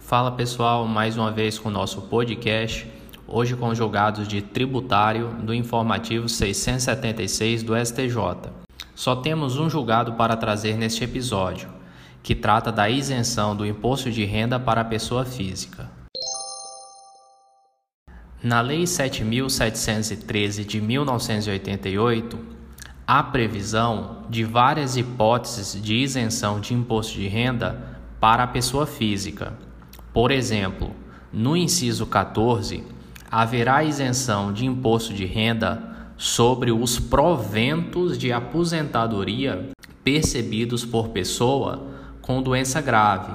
Fala pessoal, mais uma vez com o nosso podcast, hoje com os julgados de tributário do informativo 676 do STJ. Só temos um julgado para trazer neste episódio, que trata da isenção do imposto de renda para a pessoa física. Na Lei 7.713 de 1988, há previsão de várias hipóteses de isenção de imposto de renda para a pessoa física por exemplo, no inciso 14, haverá isenção de imposto de renda sobre os proventos de aposentadoria percebidos por pessoa com doença grave,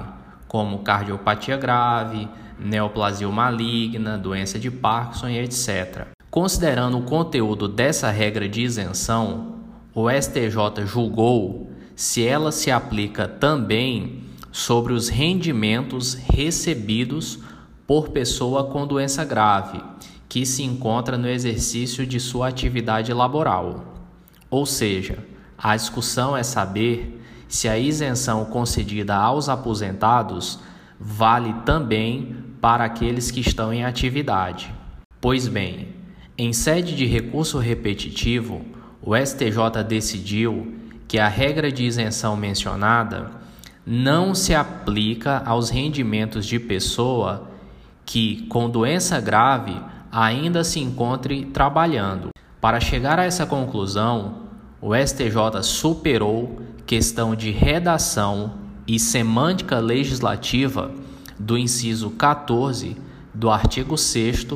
como cardiopatia grave, neoplasia maligna, doença de Parkinson etc. Considerando o conteúdo dessa regra de isenção, o STJ julgou se ela se aplica também sobre os rendimentos recebidos por pessoa com doença grave que se encontra no exercício de sua atividade laboral. Ou seja, a discussão é saber se a isenção concedida aos aposentados vale também para aqueles que estão em atividade. Pois bem, em sede de recurso repetitivo, o STJ decidiu que a regra de isenção mencionada não se aplica aos rendimentos de pessoa que, com doença grave, ainda se encontre trabalhando. Para chegar a essa conclusão, o STJ superou questão de redação e semântica legislativa do inciso 14 do artigo 6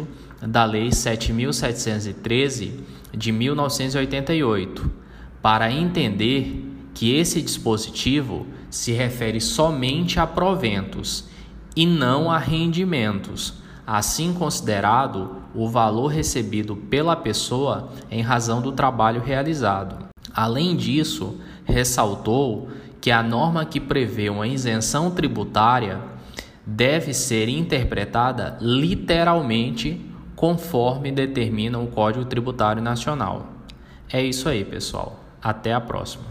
da Lei 7713 de 1988, para entender que esse dispositivo se refere somente a proventos e não a rendimentos, assim considerado o valor recebido pela pessoa em razão do trabalho realizado. Além disso, ressaltou que a norma que prevê uma isenção tributária deve ser interpretada literalmente conforme determina o Código Tributário Nacional. É isso aí, pessoal. Até a próxima.